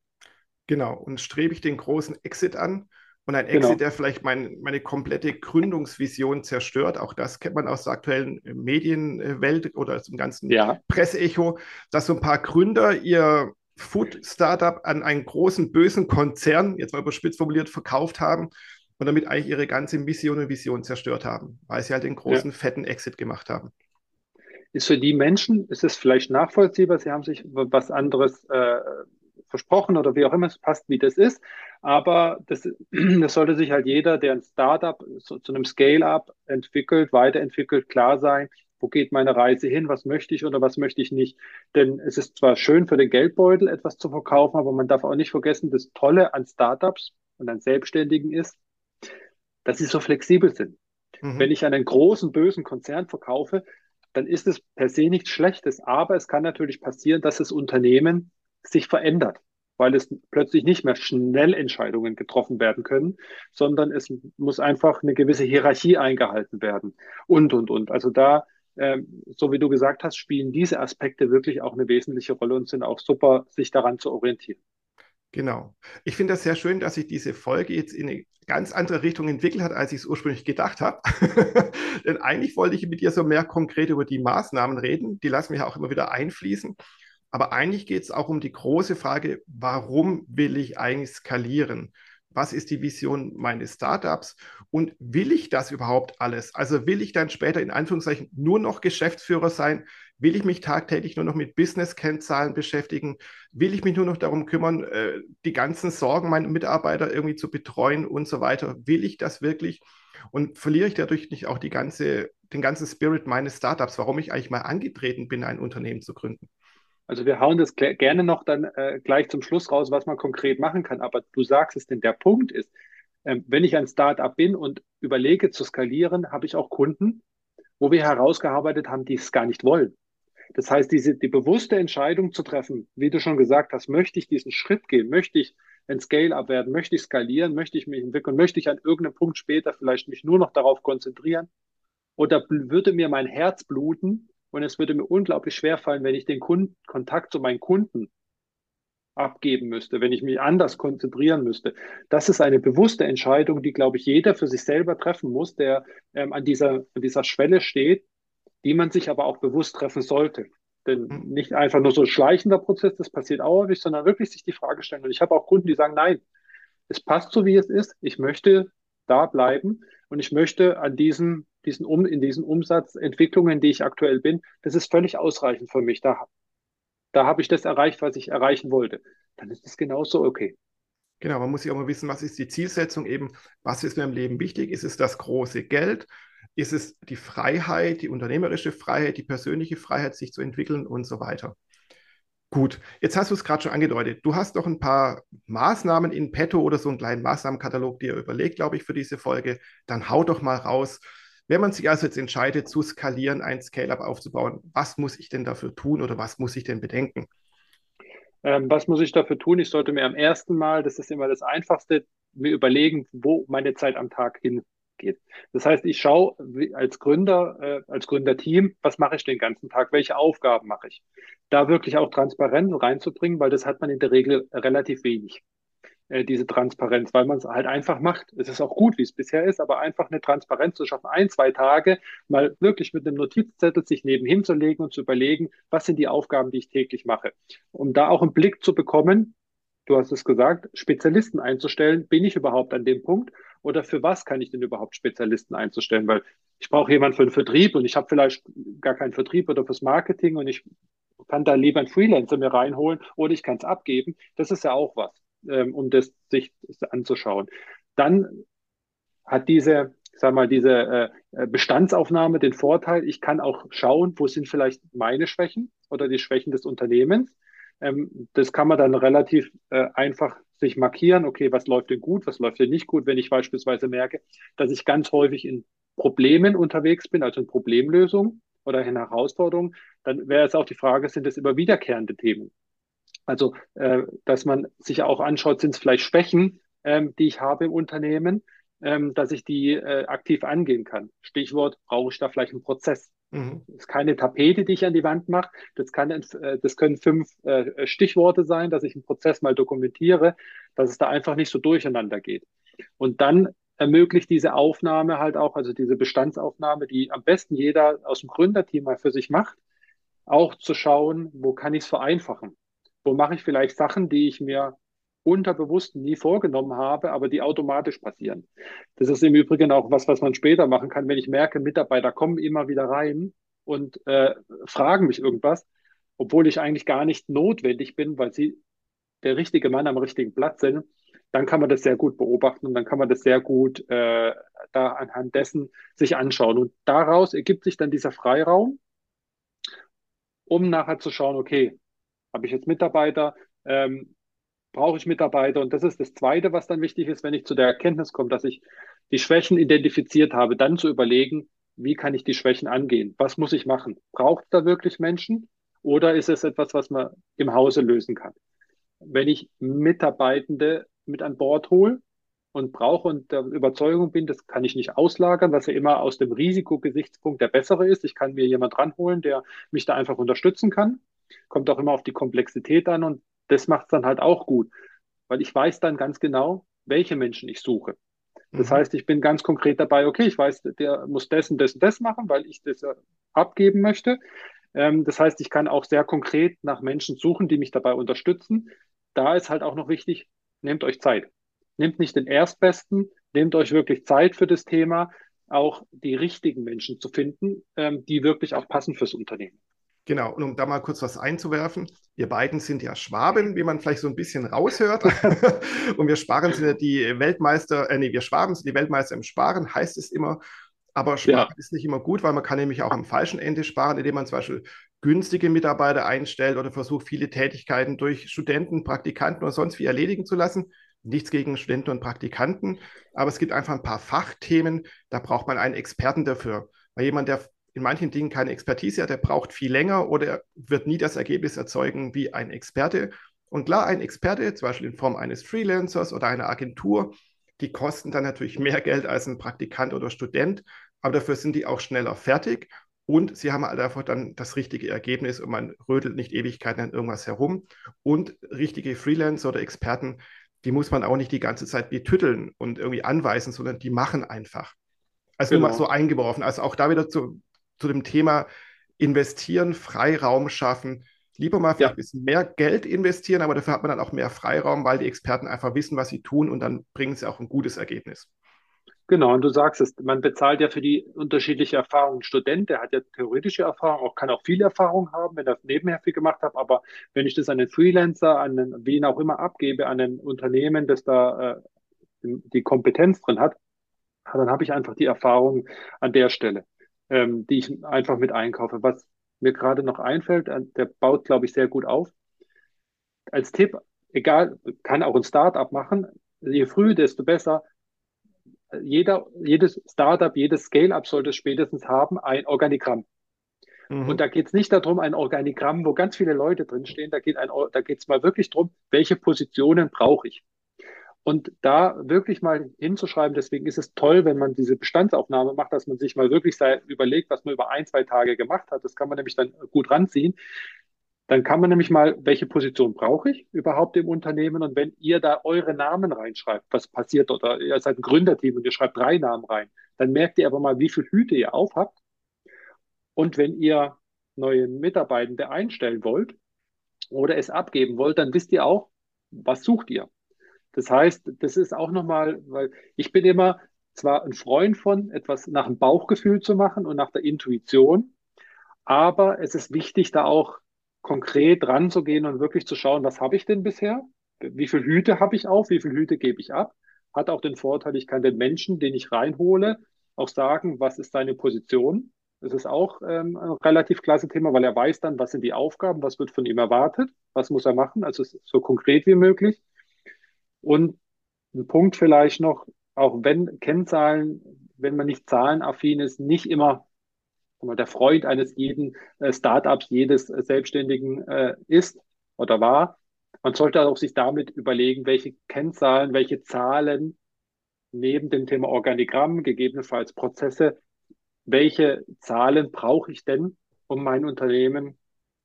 Genau. Und strebe ich den großen Exit an und ein Exit, genau. der vielleicht mein, meine komplette Gründungsvision zerstört. Auch das kennt man aus der aktuellen Medienwelt oder zum ganzen ja. Presseecho, dass so ein paar Gründer ihr Food-Startup an einen großen, bösen Konzern, jetzt mal überspitzt formuliert, verkauft haben und damit eigentlich ihre ganze Mission und Vision zerstört haben, weil sie halt den großen, ja. fetten Exit gemacht haben. Ist für die Menschen, ist es vielleicht nachvollziehbar, sie haben sich was anderes äh, versprochen oder wie auch immer es passt, wie das ist. Aber das, das sollte sich halt jeder, der ein Startup so, zu einem Scale-up entwickelt, weiterentwickelt, klar sein, wo geht meine Reise hin, was möchte ich oder was möchte ich nicht. Denn es ist zwar schön für den Geldbeutel etwas zu verkaufen, aber man darf auch nicht vergessen, das Tolle an Startups und an Selbstständigen ist, dass sie so flexibel sind. Mhm. Wenn ich einen großen, bösen Konzern verkaufe, dann ist es per se nichts Schlechtes. Aber es kann natürlich passieren, dass das Unternehmen sich verändert, weil es plötzlich nicht mehr schnell Entscheidungen getroffen werden können, sondern es muss einfach eine gewisse Hierarchie eingehalten werden und, und, und. Also da, äh, so wie du gesagt hast, spielen diese Aspekte wirklich auch eine wesentliche Rolle und sind auch super, sich daran zu orientieren. Genau. Ich finde das sehr schön, dass sich diese Folge jetzt in eine ganz andere Richtung entwickelt hat, als ich es ursprünglich gedacht habe. Denn eigentlich wollte ich mit dir so mehr konkret über die Maßnahmen reden. Die lassen wir auch immer wieder einfließen. Aber eigentlich geht es auch um die große Frage, warum will ich eigentlich skalieren? Was ist die Vision meines Startups? Und will ich das überhaupt alles? Also will ich dann später in Anführungszeichen nur noch Geschäftsführer sein? Will ich mich tagtäglich nur noch mit Business-Kennzahlen beschäftigen? Will ich mich nur noch darum kümmern, äh, die ganzen Sorgen meiner Mitarbeiter irgendwie zu betreuen und so weiter? Will ich das wirklich? Und verliere ich dadurch nicht auch die ganze, den ganzen Spirit meines Startups, warum ich eigentlich mal angetreten bin, ein Unternehmen zu gründen? Also wir hauen das gerne noch dann äh, gleich zum Schluss raus, was man konkret machen kann. Aber du sagst es, denn der Punkt ist, ähm, wenn ich ein Startup bin und überlege zu skalieren, habe ich auch Kunden, wo wir herausgearbeitet haben, die es gar nicht wollen. Das heißt, diese, die bewusste Entscheidung zu treffen, wie du schon gesagt hast, möchte ich diesen Schritt gehen, möchte ich ein Scale-up werden, möchte ich skalieren, möchte ich mich entwickeln, möchte ich an irgendeinem Punkt später vielleicht mich nur noch darauf konzentrieren oder würde mir mein Herz bluten, und es würde mir unglaublich schwer fallen, wenn ich den Kunden, Kontakt zu meinen Kunden abgeben müsste, wenn ich mich anders konzentrieren müsste. Das ist eine bewusste Entscheidung, die, glaube ich, jeder für sich selber treffen muss, der ähm, an, dieser, an dieser Schwelle steht, die man sich aber auch bewusst treffen sollte. Denn mhm. nicht einfach nur so ein schleichender Prozess, das passiert auch nicht, sondern wirklich sich die Frage stellen. Und ich habe auch Kunden, die sagen, nein, es passt so, wie es ist. Ich möchte da bleiben und ich möchte an diesem diesen um, in diesen Umsatzentwicklungen, die ich aktuell bin, das ist völlig ausreichend für mich. Da, da habe ich das erreicht, was ich erreichen wollte. Dann ist das genauso okay. Genau, man muss sich auch mal wissen, was ist die Zielsetzung eben, was ist mir im Leben wichtig? Ist es das große Geld? Ist es die Freiheit, die unternehmerische Freiheit, die persönliche Freiheit, sich zu entwickeln und so weiter? Gut, jetzt hast du es gerade schon angedeutet. Du hast noch ein paar Maßnahmen in petto oder so einen kleinen Maßnahmenkatalog dir überlegt, glaube ich, für diese Folge. Dann hau doch mal raus. Wenn man sich also jetzt entscheidet, zu skalieren, ein Scale-up aufzubauen, was muss ich denn dafür tun oder was muss ich denn bedenken? Ähm, was muss ich dafür tun? Ich sollte mir am ersten Mal, das ist immer das Einfachste, mir überlegen, wo meine Zeit am Tag hingeht. Das heißt, ich schaue als Gründer, äh, als Gründerteam, was mache ich den ganzen Tag? Welche Aufgaben mache ich? Da wirklich auch Transparenz reinzubringen, weil das hat man in der Regel relativ wenig. Äh, diese Transparenz, weil man es halt einfach macht. Es ist auch gut, wie es bisher ist, aber einfach eine Transparenz zu schaffen, ein, zwei Tage mal wirklich mit einem Notizzettel sich nebenhin zu legen und zu überlegen, was sind die Aufgaben, die ich täglich mache. Um da auch einen Blick zu bekommen, du hast es gesagt, Spezialisten einzustellen, bin ich überhaupt an dem Punkt oder für was kann ich denn überhaupt Spezialisten einzustellen? Weil ich brauche jemanden für den Vertrieb und ich habe vielleicht gar keinen Vertrieb oder fürs Marketing und ich kann da lieber einen Freelancer mir reinholen oder ich kann es abgeben. Das ist ja auch was, ähm, um das sich anzuschauen. Dann hat diese, sag mal, diese äh, Bestandsaufnahme den Vorteil, ich kann auch schauen, wo sind vielleicht meine Schwächen oder die Schwächen des Unternehmens. Ähm, das kann man dann relativ äh, einfach sich markieren, okay, was läuft denn gut, was läuft denn nicht gut, wenn ich beispielsweise merke, dass ich ganz häufig in Problemen unterwegs bin, also in Problemlösungen oder in Herausforderungen, dann wäre es auch die Frage, sind es immer wiederkehrende Themen? Also, äh, dass man sich auch anschaut, sind es vielleicht Schwächen, ähm, die ich habe im Unternehmen, ähm, dass ich die äh, aktiv angehen kann. Stichwort, brauche ich da vielleicht einen Prozess? Mhm. Das ist keine Tapete, die ich an die Wand mache. Das, kann, äh, das können fünf äh, Stichworte sein, dass ich einen Prozess mal dokumentiere, dass es da einfach nicht so durcheinander geht. Und dann ermöglicht diese Aufnahme halt auch, also diese Bestandsaufnahme, die am besten jeder aus dem Gründerteam mal für sich macht, auch zu schauen, wo kann ich es vereinfachen? Wo mache ich vielleicht Sachen, die ich mir unterbewusst nie vorgenommen habe, aber die automatisch passieren. Das ist im Übrigen auch was, was man später machen kann, wenn ich merke, Mitarbeiter kommen immer wieder rein und äh, fragen mich irgendwas, obwohl ich eigentlich gar nicht notwendig bin, weil sie der richtige Mann am richtigen Platz sind, dann kann man das sehr gut beobachten und dann kann man das sehr gut äh, da anhand dessen sich anschauen. Und daraus ergibt sich dann dieser Freiraum, um nachher zu schauen, okay, habe ich jetzt Mitarbeiter, ähm, brauche ich Mitarbeiter. Und das ist das Zweite, was dann wichtig ist, wenn ich zu der Erkenntnis komme, dass ich die Schwächen identifiziert habe, dann zu überlegen, wie kann ich die Schwächen angehen? Was muss ich machen? Braucht es da wirklich Menschen? Oder ist es etwas, was man im Hause lösen kann? Wenn ich Mitarbeitende mit an Bord hole und brauche und der Überzeugung bin, das kann ich nicht auslagern, was ja immer aus dem Risikogesichtspunkt der bessere ist. Ich kann mir jemand ranholen, der mich da einfach unterstützen kann. Kommt auch immer auf die Komplexität an und das macht es dann halt auch gut, weil ich weiß dann ganz genau, welche Menschen ich suche. Das mhm. heißt, ich bin ganz konkret dabei, okay, ich weiß, der muss das und das und das machen, weil ich das abgeben möchte. Ähm, das heißt, ich kann auch sehr konkret nach Menschen suchen, die mich dabei unterstützen. Da ist halt auch noch wichtig, nehmt euch Zeit. Nehmt nicht den Erstbesten, nehmt euch wirklich Zeit für das Thema, auch die richtigen Menschen zu finden, ähm, die wirklich auch passen fürs Unternehmen. Genau, und um da mal kurz was einzuwerfen, wir beiden sind ja Schwaben, wie man vielleicht so ein bisschen raushört. und wir Sparen sind ja die Weltmeister, äh, nee, wir Schwaben sind die Weltmeister im Sparen, heißt es immer. Aber Sparen ja. ist nicht immer gut, weil man kann nämlich auch am falschen Ende sparen, indem man zum Beispiel günstige Mitarbeiter einstellt oder versucht, viele Tätigkeiten durch Studenten, Praktikanten oder sonst wie erledigen zu lassen. Nichts gegen Studenten und Praktikanten, aber es gibt einfach ein paar Fachthemen, da braucht man einen Experten dafür. Weil jemand, der in manchen Dingen keine Expertise hat, der braucht viel länger oder wird nie das Ergebnis erzeugen wie ein Experte. Und klar, ein Experte, zum Beispiel in Form eines Freelancers oder einer Agentur, die kosten dann natürlich mehr Geld als ein Praktikant oder Student, aber dafür sind die auch schneller fertig und sie haben halt einfach dann das richtige Ergebnis und man rödelt nicht Ewigkeiten an irgendwas herum. Und richtige Freelancer oder Experten, die muss man auch nicht die ganze Zeit betütteln und irgendwie anweisen, sondern die machen einfach. Also genau. nur mal so eingeworfen. Also auch da wieder zu, zu dem Thema investieren, Freiraum schaffen. Lieber mal vielleicht ja. ein bisschen mehr Geld investieren, aber dafür hat man dann auch mehr Freiraum, weil die Experten einfach wissen, was sie tun und dann bringen sie auch ein gutes Ergebnis. Genau, und du sagst es, man bezahlt ja für die unterschiedliche Erfahrung. Ein Student, der hat ja theoretische Erfahrung, auch kann auch viel Erfahrung haben, wenn er nebenher viel gemacht hat, aber wenn ich das an den Freelancer, an den, wen auch immer abgebe, an ein Unternehmen, das da äh, die Kompetenz drin hat, dann habe ich einfach die Erfahrung an der Stelle ähm, die ich einfach mit einkaufe. Was mir gerade noch einfällt, äh, der baut, glaube ich, sehr gut auf. Als Tipp, egal, kann auch ein Startup machen. Je früher, desto besser. Jeder, jedes Startup, jedes Scale-up sollte spätestens haben ein Organigramm. Mhm. Und da geht es nicht darum, ein Organigramm, wo ganz viele Leute drinstehen. Da geht da geht es mal wirklich darum, welche Positionen brauche ich. Und da wirklich mal hinzuschreiben, deswegen ist es toll, wenn man diese Bestandsaufnahme macht, dass man sich mal wirklich überlegt, was man über ein, zwei Tage gemacht hat. Das kann man nämlich dann gut ranziehen. Dann kann man nämlich mal, welche Position brauche ich überhaupt im Unternehmen? Und wenn ihr da eure Namen reinschreibt, was passiert oder ihr seid ein Gründerteam und ihr schreibt drei Namen rein, dann merkt ihr aber mal, wie viel Hüte ihr aufhabt. Und wenn ihr neue Mitarbeitende einstellen wollt oder es abgeben wollt, dann wisst ihr auch, was sucht ihr. Das heißt, das ist auch nochmal, weil ich bin immer zwar ein Freund von, etwas nach dem Bauchgefühl zu machen und nach der Intuition, aber es ist wichtig, da auch konkret ranzugehen und wirklich zu schauen, was habe ich denn bisher? Wie viele Hüte habe ich auf? Wie viele Hüte gebe ich ab? Hat auch den Vorteil, ich kann den Menschen, den ich reinhole, auch sagen, was ist deine Position? Das ist auch ähm, ein relativ klasse Thema, weil er weiß dann, was sind die Aufgaben, was wird von ihm erwartet, was muss er machen, also so konkret wie möglich. Und ein Punkt vielleicht noch, auch wenn Kennzahlen, wenn man nicht zahlenaffin ist, nicht immer der Freund eines jeden äh, Startups, jedes Selbstständigen äh, ist oder war. Man sollte auch sich damit überlegen, welche Kennzahlen, welche Zahlen neben dem Thema Organigramm, gegebenenfalls Prozesse, welche Zahlen brauche ich denn, um mein Unternehmen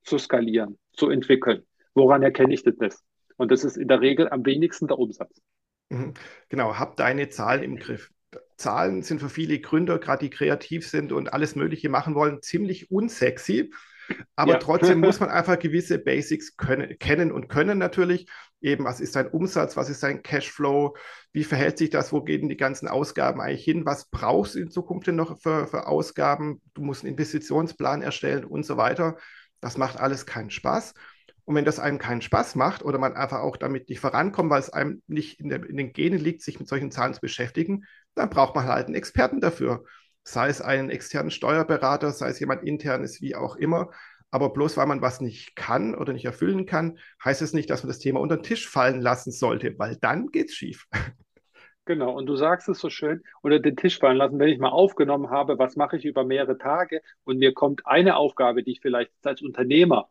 zu skalieren, zu entwickeln? Woran erkenne ich das? Und das ist in der Regel am wenigsten der Umsatz. Mhm. Genau, hab deine Zahlen im Griff. Zahlen sind für viele Gründer, gerade die kreativ sind und alles Mögliche machen wollen, ziemlich unsexy. Aber ja. trotzdem muss man einfach gewisse Basics können, kennen und können natürlich. Eben, was ist dein Umsatz, was ist dein Cashflow, wie verhält sich das, wo gehen die ganzen Ausgaben eigentlich hin, was brauchst du in Zukunft denn noch für, für Ausgaben, du musst einen Investitionsplan erstellen und so weiter. Das macht alles keinen Spaß. Und wenn das einem keinen Spaß macht oder man einfach auch damit nicht vorankommt, weil es einem nicht in, der, in den Genen liegt, sich mit solchen Zahlen zu beschäftigen, dann braucht man halt einen Experten dafür. Sei es einen externen Steuerberater, sei es jemand internes, wie auch immer. Aber bloß weil man was nicht kann oder nicht erfüllen kann, heißt es nicht, dass man das Thema unter den Tisch fallen lassen sollte, weil dann geht es schief. Genau, und du sagst es so schön, unter den Tisch fallen lassen, wenn ich mal aufgenommen habe, was mache ich über mehrere Tage und mir kommt eine Aufgabe, die ich vielleicht als Unternehmer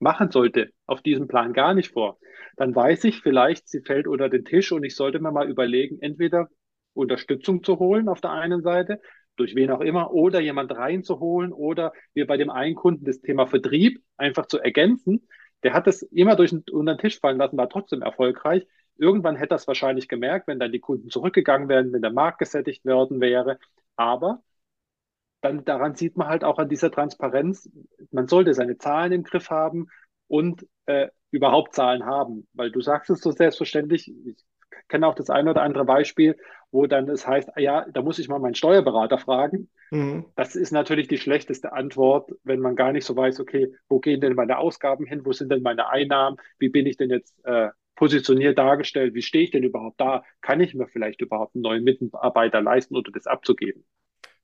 machen sollte, auf diesem Plan gar nicht vor, dann weiß ich vielleicht, sie fällt unter den Tisch und ich sollte mir mal überlegen, entweder Unterstützung zu holen auf der einen Seite, durch wen auch immer, oder jemand reinzuholen oder wir bei dem einen Kunden das Thema Vertrieb einfach zu ergänzen. Der hat das immer durch den, unter den Tisch fallen lassen, war trotzdem erfolgreich. Irgendwann hätte das wahrscheinlich gemerkt, wenn dann die Kunden zurückgegangen wären, wenn der Markt gesättigt worden wäre. Aber dann daran sieht man halt auch an dieser Transparenz, man sollte seine Zahlen im Griff haben und äh, überhaupt Zahlen haben, weil du sagst es so selbstverständlich, ich kenne auch das eine oder andere Beispiel, wo dann es heißt, ah ja, da muss ich mal meinen Steuerberater fragen. Mhm. Das ist natürlich die schlechteste Antwort, wenn man gar nicht so weiß, okay, wo gehen denn meine Ausgaben hin, wo sind denn meine Einnahmen, wie bin ich denn jetzt äh, positioniert dargestellt, wie stehe ich denn überhaupt da, kann ich mir vielleicht überhaupt einen neuen Mitarbeiter leisten oder das abzugeben.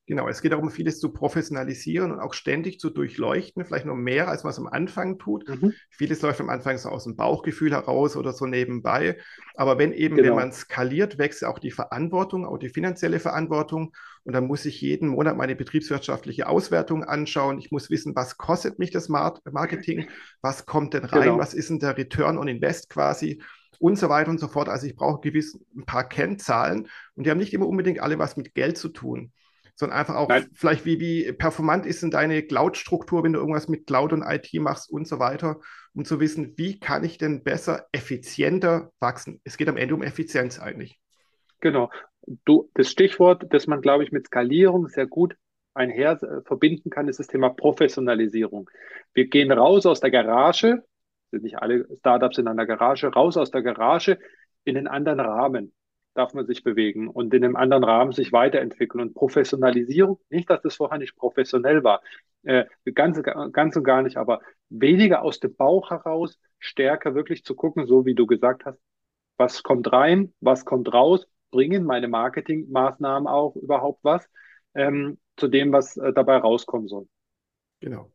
Genau, es geht darum, vieles zu professionalisieren und auch ständig zu durchleuchten, vielleicht noch mehr, als man es am Anfang tut. Mhm. Vieles läuft am Anfang so aus dem Bauchgefühl heraus oder so nebenbei. Aber wenn eben, genau. wenn man skaliert, wächst auch die Verantwortung, auch die finanzielle Verantwortung. Und dann muss ich jeden Monat meine betriebswirtschaftliche Auswertung anschauen. Ich muss wissen, was kostet mich das Marketing? Was kommt denn rein? Genau. Was ist denn der Return on Invest quasi? und so weiter und so fort. Also ich brauche gewiss ein paar Kennzahlen und die haben nicht immer unbedingt alle was mit Geld zu tun sondern einfach auch Nein. vielleicht, wie, wie performant ist denn deine Cloud-Struktur, wenn du irgendwas mit Cloud und IT machst und so weiter, um zu wissen, wie kann ich denn besser, effizienter wachsen. Es geht am Ende um Effizienz eigentlich. Genau. Du, das Stichwort, das man, glaube ich, mit Skalierung sehr gut einher äh, verbinden kann, ist das Thema Professionalisierung. Wir gehen raus aus der Garage, sind nicht alle Startups in einer Garage, raus aus der Garage in einen anderen Rahmen darf man sich bewegen und in einem anderen Rahmen sich weiterentwickeln. Und Professionalisierung, nicht, dass das vorher nicht professionell war, äh, ganz, ganz und gar nicht, aber weniger aus dem Bauch heraus, stärker wirklich zu gucken, so wie du gesagt hast, was kommt rein, was kommt raus, bringen meine Marketingmaßnahmen auch überhaupt was ähm, zu dem, was äh, dabei rauskommen soll. Genau.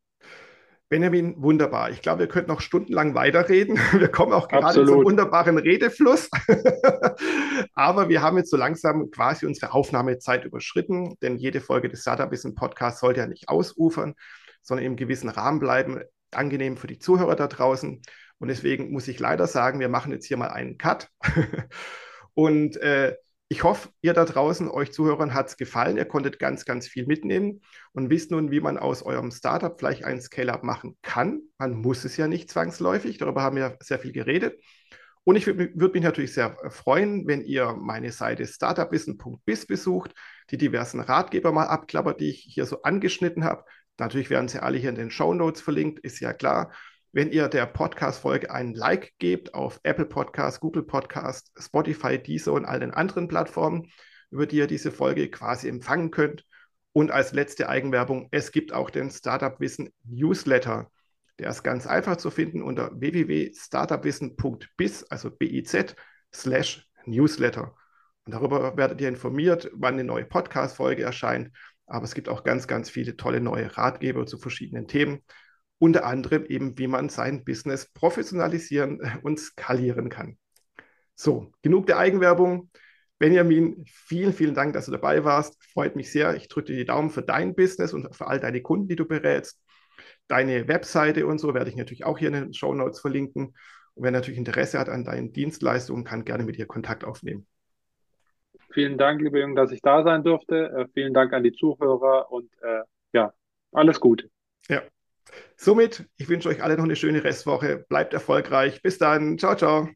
Benjamin, wunderbar. Ich glaube, wir könnten noch stundenlang weiterreden. Wir kommen auch gerade Absolut. zum wunderbaren Redefluss. Aber wir haben jetzt so langsam quasi unsere Aufnahmezeit überschritten, denn jede Folge des Startup Wissen Podcasts sollte ja nicht ausufern, sondern im gewissen Rahmen bleiben, angenehm für die Zuhörer da draußen. Und deswegen muss ich leider sagen, wir machen jetzt hier mal einen Cut. Und äh, ich hoffe, ihr da draußen, euch Zuhörern, hat es gefallen. Ihr konntet ganz, ganz viel mitnehmen und wisst nun, wie man aus eurem Startup vielleicht ein Scale-up machen kann. Man muss es ja nicht zwangsläufig. Darüber haben wir sehr viel geredet. Und ich würde würd mich natürlich sehr freuen, wenn ihr meine Seite startupwissen.biz besucht, die diversen Ratgeber mal abklappert, die ich hier so angeschnitten habe. Natürlich werden sie alle hier in den Show Notes verlinkt, ist ja klar. Wenn ihr der Podcast-Folge einen Like gebt auf Apple Podcast, Google Podcast, Spotify, Deezer und all den anderen Plattformen, über die ihr diese Folge quasi empfangen könnt. Und als letzte Eigenwerbung, es gibt auch den Startup Wissen Newsletter. Der ist ganz einfach zu finden unter www.startupwissen.biz, also biz, slash Newsletter. Und darüber werdet ihr informiert, wann eine neue Podcast-Folge erscheint. Aber es gibt auch ganz, ganz viele tolle neue Ratgeber zu verschiedenen Themen. Unter anderem eben, wie man sein Business professionalisieren und skalieren kann. So, genug der Eigenwerbung. Benjamin, vielen, vielen Dank, dass du dabei warst. Freut mich sehr. Ich drücke dir die Daumen für dein Business und für all deine Kunden, die du berätst. Deine Webseite und so werde ich natürlich auch hier in den Show Notes verlinken. Und wer natürlich Interesse hat an deinen Dienstleistungen, kann gerne mit dir Kontakt aufnehmen. Vielen Dank, liebe Jungen, dass ich da sein durfte. Äh, vielen Dank an die Zuhörer und äh, ja, alles Gute. Ja. Somit, ich wünsche euch alle noch eine schöne Restwoche. Bleibt erfolgreich. Bis dann. Ciao, ciao.